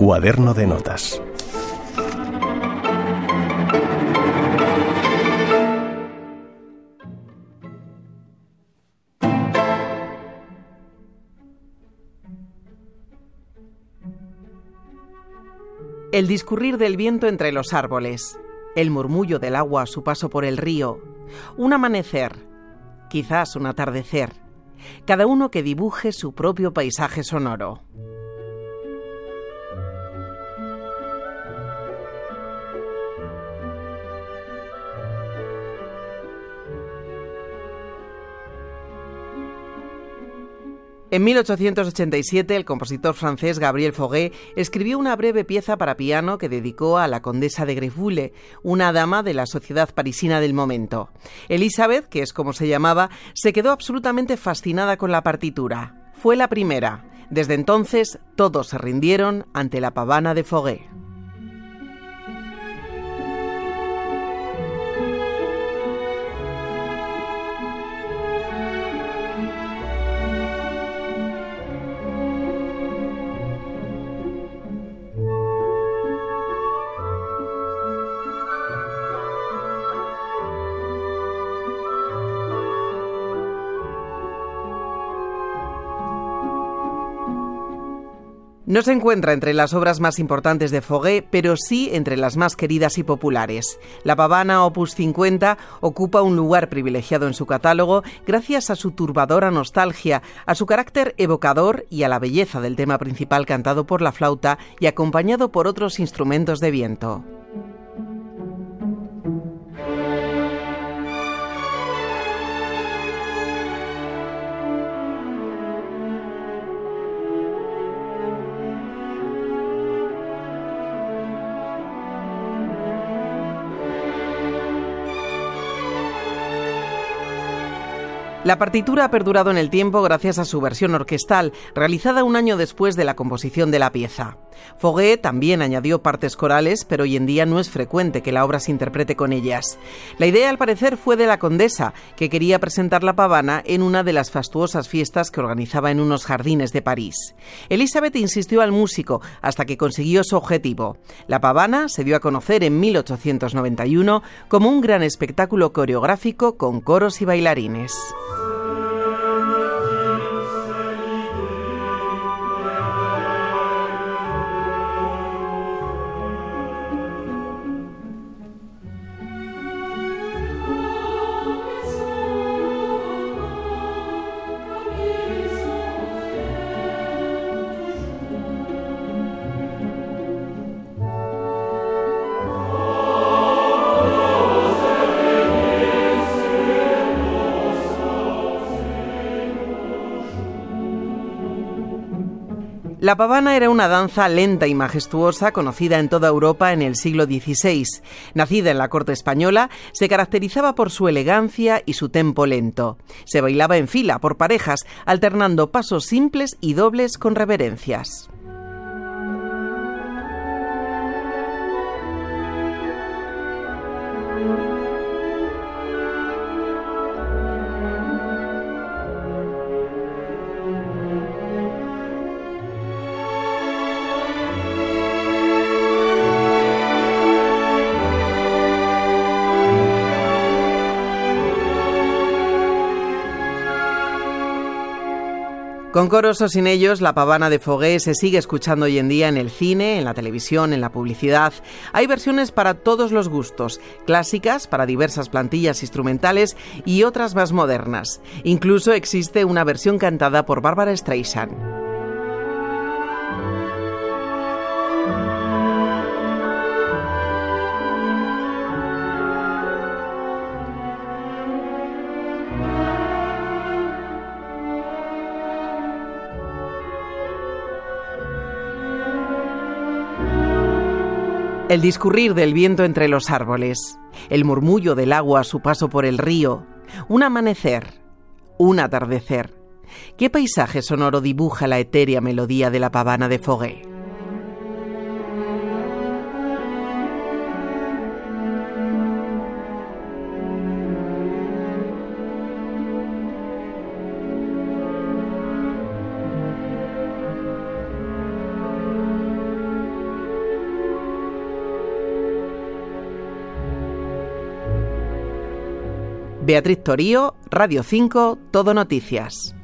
Cuaderno de notas. El discurrir del viento entre los árboles, el murmullo del agua a su paso por el río, un amanecer, quizás un atardecer, cada uno que dibuje su propio paisaje sonoro. En 1887, el compositor francés Gabriel Fauré escribió una breve pieza para piano que dedicó a la condesa de Greffule, una dama de la sociedad parisina del momento. Elizabeth, que es como se llamaba, se quedó absolutamente fascinada con la partitura. Fue la primera. Desde entonces, todos se rindieron ante la pavana de Fauré. No se encuentra entre las obras más importantes de Foguet, pero sí entre las más queridas y populares. La Pavana Opus 50 ocupa un lugar privilegiado en su catálogo gracias a su turbadora nostalgia, a su carácter evocador y a la belleza del tema principal cantado por la flauta y acompañado por otros instrumentos de viento. La partitura ha perdurado en el tiempo gracias a su versión orquestal, realizada un año después de la composición de la pieza. Foguet también añadió partes corales, pero hoy en día no es frecuente que la obra se interprete con ellas. La idea, al parecer, fue de la condesa, que quería presentar la pavana en una de las fastuosas fiestas que organizaba en unos jardines de París. Elizabeth insistió al músico hasta que consiguió su objetivo. La pavana se dio a conocer en 1891 como un gran espectáculo coreográfico con coros y bailarines. La pavana era una danza lenta y majestuosa conocida en toda Europa en el siglo XVI. Nacida en la corte española, se caracterizaba por su elegancia y su tempo lento. Se bailaba en fila por parejas, alternando pasos simples y dobles con reverencias. Con coros o sin ellos, la pavana de Foguet se sigue escuchando hoy en día en el cine, en la televisión, en la publicidad. Hay versiones para todos los gustos, clásicas para diversas plantillas instrumentales y otras más modernas. Incluso existe una versión cantada por Barbara Streisand. El discurrir del viento entre los árboles, el murmullo del agua a su paso por el río, un amanecer, un atardecer. ¿Qué paisaje sonoro dibuja la etérea melodía de la pavana de Foguet? Beatriz Torío, Radio 5, Todo Noticias.